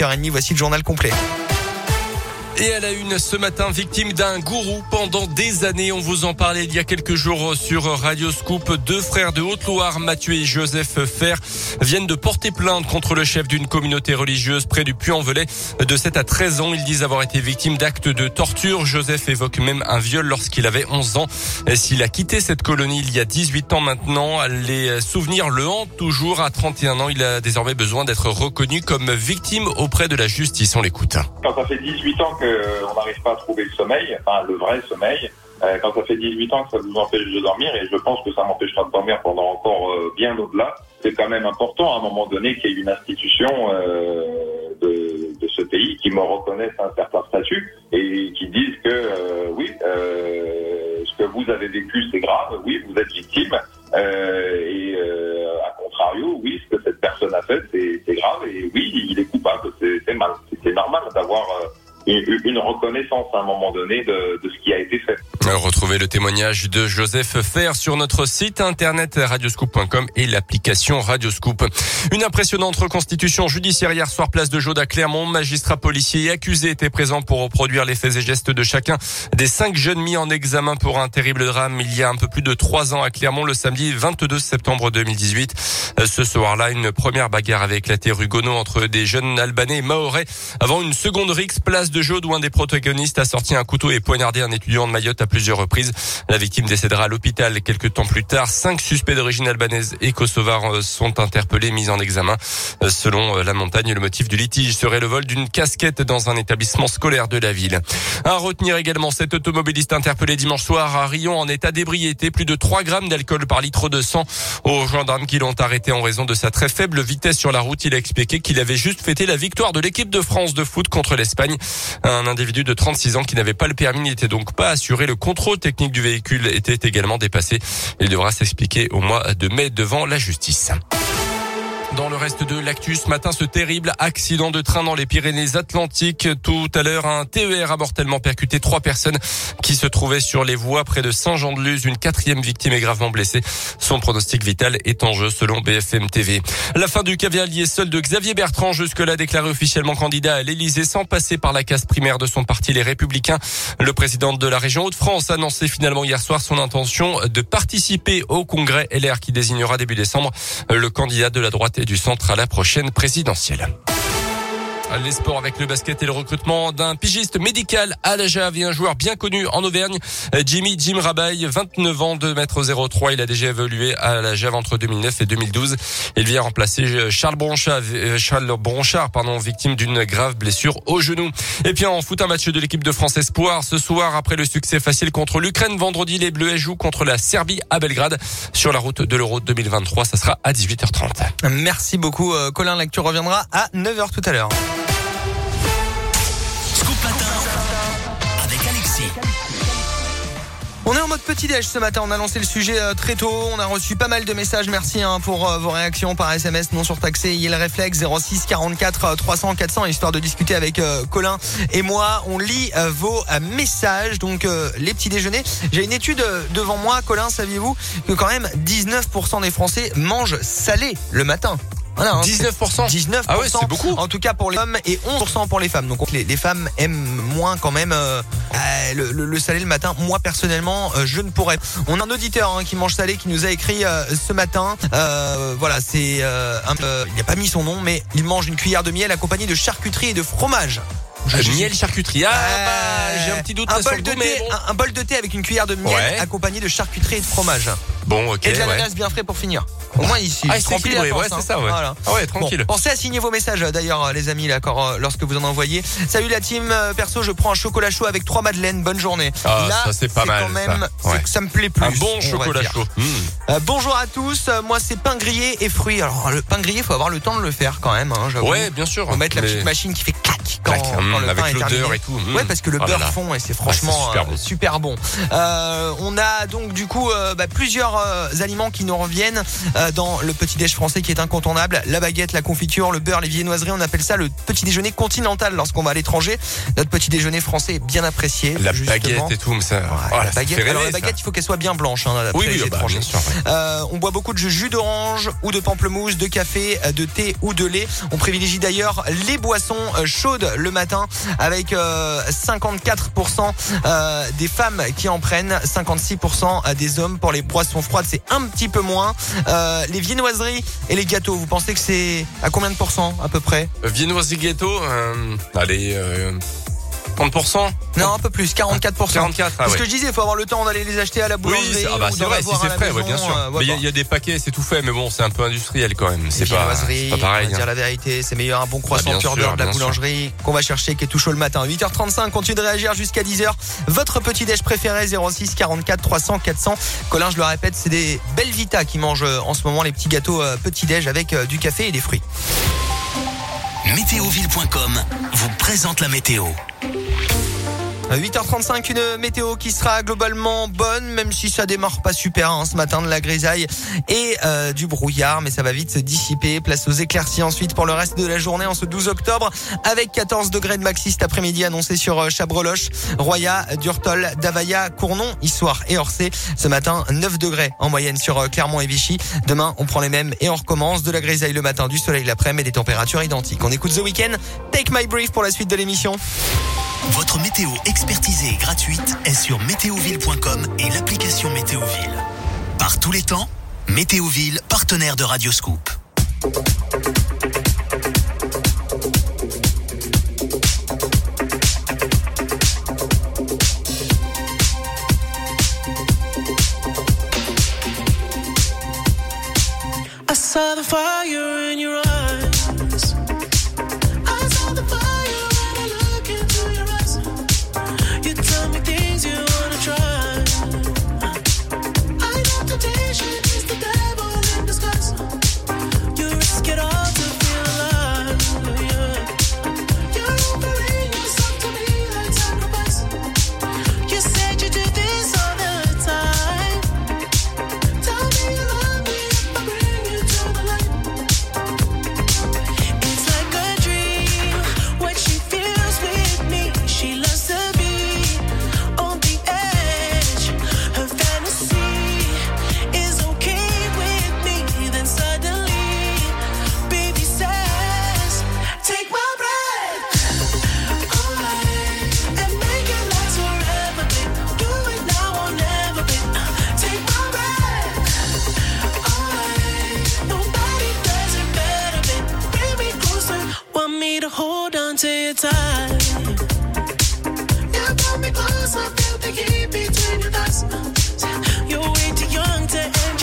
8h30. Voici le journal complet. Et elle a une ce matin, victime d'un gourou pendant des années. On vous en parlait il y a quelques jours sur Radio Scoop. Deux frères de Haute-Loire, Mathieu et Joseph Fer, viennent de porter plainte contre le chef d'une communauté religieuse près du Puy-en-Velay. De 7 à 13 ans, ils disent avoir été victimes d'actes de torture. Joseph évoque même un viol lorsqu'il avait 11 ans. S'il a quitté cette colonie il y a 18 ans maintenant, les souvenirs le hantent toujours. À 31 ans, il a désormais besoin d'être reconnu comme victime auprès de la justice. On l'écoute. Ça fait 18 ans que on n'arrive pas à trouver le sommeil, enfin le vrai sommeil. Euh, quand ça fait 18 ans que ça vous empêche de dormir, et je pense que ça m'empêchera de dormir pendant encore euh, bien au-delà, c'est quand même important à un moment donné qu'il y ait une institution euh, de, ce pays qui me reconnaisse un certain statut et qui dise que oui, ce que vous avez vécu c'est grave, oui, vous êtes victime, et à contrario, oui, ce que cette personne a fait c'est grave, et oui, il est coupable, une reconnaissance à un moment donné de, de, ce qui a été fait. Retrouvez le témoignage de Joseph Fer sur notre site internet radioscoop.com et l'application Radioscoop. Une impressionnante reconstitution judiciaire hier soir place de Jaude à Clermont. Magistrats, policiers et accusés étaient présents pour reproduire les faits et gestes de chacun des cinq jeunes mis en examen pour un terrible drame il y a un peu plus de trois ans à Clermont le samedi 22 septembre 2018. Ce soir-là, une première bagarre avait éclaté rue entre des jeunes albanais et maorais avant une seconde rixe place de Jaude où un des protagonistes a sorti un couteau et poignardé un étudiant de Mayotte plusieurs reprises. La victime décédera à l'hôpital quelques temps plus tard. Cinq suspects d'origine albanaise et kosovare euh, sont interpellés, mis en examen. Euh, selon euh, la montagne, le motif du litige serait le vol d'une casquette dans un établissement scolaire de la ville. À retenir également cet automobiliste interpellé dimanche soir à Rion en état d'ébriété. Plus de 3 grammes d'alcool par litre de sang. Aux gendarmes qui l'ont arrêté en raison de sa très faible vitesse sur la route, il a expliqué qu'il avait juste fêté la victoire de l'équipe de France de foot contre l'Espagne. Un individu de 36 ans qui n'avait pas le permis n'était donc pas assuré. Le contrôle technique du véhicule était également dépassé. Il devra s'expliquer au mois de mai devant la justice. Dans le reste de l'actu, ce matin, ce terrible accident de train dans les Pyrénées-Atlantiques. Tout à l'heure, un TER a mortellement percuté trois personnes qui se trouvaient sur les voies près de Saint-Jean-de-Luz. Une quatrième victime est gravement blessée. Son pronostic vital est en jeu selon BFM TV. La fin du cavalier seul de Xavier Bertrand, jusque-là déclaré officiellement candidat à l'Élysée sans passer par la case primaire de son parti, les Républicains. Le président de la région Hauts-de-France a annoncé finalement hier soir son intention de participer au congrès LR qui désignera début décembre le candidat de la droite du centre à la prochaine présidentielle. Les sports avec le basket et le recrutement d'un pigiste médical à la Jave et un joueur bien connu en Auvergne, Jimmy Jim Rabaille, 29 ans, 2 m 03. Il a déjà évolué à la Jave entre 2009 et 2012. Il vient remplacer Charles Bronchard, Charles Bronchard, pardon, victime d'une grave blessure au genou. Et puis en foot, un match de l'équipe de France Espoir ce soir après le succès facile contre l'Ukraine. Vendredi, les Bleus jouent contre la Serbie à Belgrade sur la route de l'Euro 2023. Ça sera à 18h30. Merci beaucoup, euh, Colin. L'actu reviendra à 9h tout à l'heure. On est en mode petit déj ce matin. On a lancé le sujet euh, très tôt. On a reçu pas mal de messages. Merci hein, pour euh, vos réactions par SMS non surtaxé. Il réflexe 06 44 300 400 histoire de discuter avec euh, Colin et moi. On lit vos messages. Donc les petits déjeuners. J'ai une étude devant moi, Colin. Saviez-vous que quand même 19% des Français mangent salé le matin? Voilà, 19% 19% Ah ouais, c'est beaucoup. En tout cas pour les hommes et 11% pour les femmes. Donc les, les femmes aiment moins quand même euh, euh, le, le, le, salé le matin. Moi personnellement, euh, je ne pourrais. On a un auditeur hein, qui mange salé qui nous a écrit euh, ce matin. Euh, voilà, c'est un, il n'a pas mis son nom, mais il mange une cuillère de miel accompagnée de charcuterie et de fromage. Je, miel charcuterie. Ah, bah, j'ai un petit doute un bol de goût, thé, bon. un, un bol de thé avec une cuillère de miel Ouais. accompagnée de charcuterie et de fromage. Bon, ok. et de ouais. l'ananas bien frais pour finir. Au moins ici. Ah, il équilibré, force, ouais, hein. c'est ça, ouais. Voilà. Ah ouais, Bon, tranquille. pensez à signer vos messages euh, d'ailleurs euh, les amis d'accord euh, lorsque vous en envoyez. Salut la team euh, perso, je prends un chocolat chaud avec trois madeleines. Bonne journée. Ah, Là, ça, c'est pas mal, Quand même, ça. Ouais. me plaît plus. Un bon on va chocolat chaud. Mmh. Euh, bonjour à tous. Euh, moi c'est pain grillé et fruits. Alors le pain grillé, faut avoir le temps de le faire quand même. Hein. Ouais, bien sûr. Faut mettre la petite machine qui fait clac quand, Clac, quand le avec pain est l'odeur terminé. et tout. Mmh. Ouais, parce que le Oh là beurre là. fond et c'est franchement super euh, bon. super bon. Euh, on a donc du coup euh, bah, plusieurs euh, aliments qui nous reviennent euh, dans le petit déj français qui est incontournable. La baguette, la confiture, le beurre, les viennoiseries. On appelle ça le petit déjeuner continental lorsqu'on va à l'étranger. Notre petit déjeuner français est bien apprécié. La justement. baguette et tout, mais ça. Ouais, oh la baguette, alors la ça. baguette, il faut qu'elle soit bien blanche. Hein, Oui, oui, les bah, bien sûr. ouais. Euh, on boit beaucoup de jus d'orange ou de pamplemousse, de café, de thé ou de lait. On privilégie d'ailleurs les boissons chaudes le matin avec euh, 54% euh, des femmes qui en prennent, 56% des hommes. Pour les boissons froides, c'est un petit peu moins. Euh, les viennoiseries et les gâteaux, vous pensez que c'est à combien de pourcents à peu près? Euh, Viennoiserie ghetto, euh, allez, euh, 30%? Non, un peu plus, 44%. 44, ah C'est ce ouais. que je disais, il faut avoir le temps d'aller les acheter à la Oui, boulangerie. c'est- ah bah c'est vrai, si c'est frais, ouais, bien sûr. euh, il y, a- voilà. il y a des paquets, c'est tout fait, mais bon, c'est un peu industriel quand même. C'est pas, viennoiseries, c'est pas pareil. on va hein. dire la vérité, c'est meilleur un bon croissant pur sûr, beurre de la boulangerie qu'on va chercher qui est tout chaud le matin. 8h35, continue de réagir jusqu'à 10h. Votre petit déj préféré 06 44 300 400. Colin, je le répète, c'est des belles Vita qui mangent euh, en ce moment les petits gâteaux euh, petit déj avec euh, du café et des fruits. Météoville.com vous présente la météo. Euh, 8h35, une météo qui sera globalement bonne, même si ça démarre pas super hein, ce matin de la grisaille et euh, du brouillard, mais ça va vite se dissiper. Place aux éclaircies ensuite pour le reste de la journée en ce 12 octobre, avec 14 degrés de maxi cet après-midi annoncé sur euh, Chabreloche, Roya, Durtol, Davaya, Cournon, Issoire et Orsay. Ce matin, 9 degrés en moyenne sur euh, Clermont et Vichy. Demain, on prend les mêmes et on recommence de la grisaille le matin, du soleil l'après-midi et des températures identiques. On écoute The Weeknd, Take My Brief pour la suite de l'émission. Votre météo expertisée et gratuite est sur météoville.com et l'application Météoville. Par tous les temps, Météoville, partenaire de Radioscoop. to your time. You pull me closer, feel the heat between your thighs. You're way too young to end.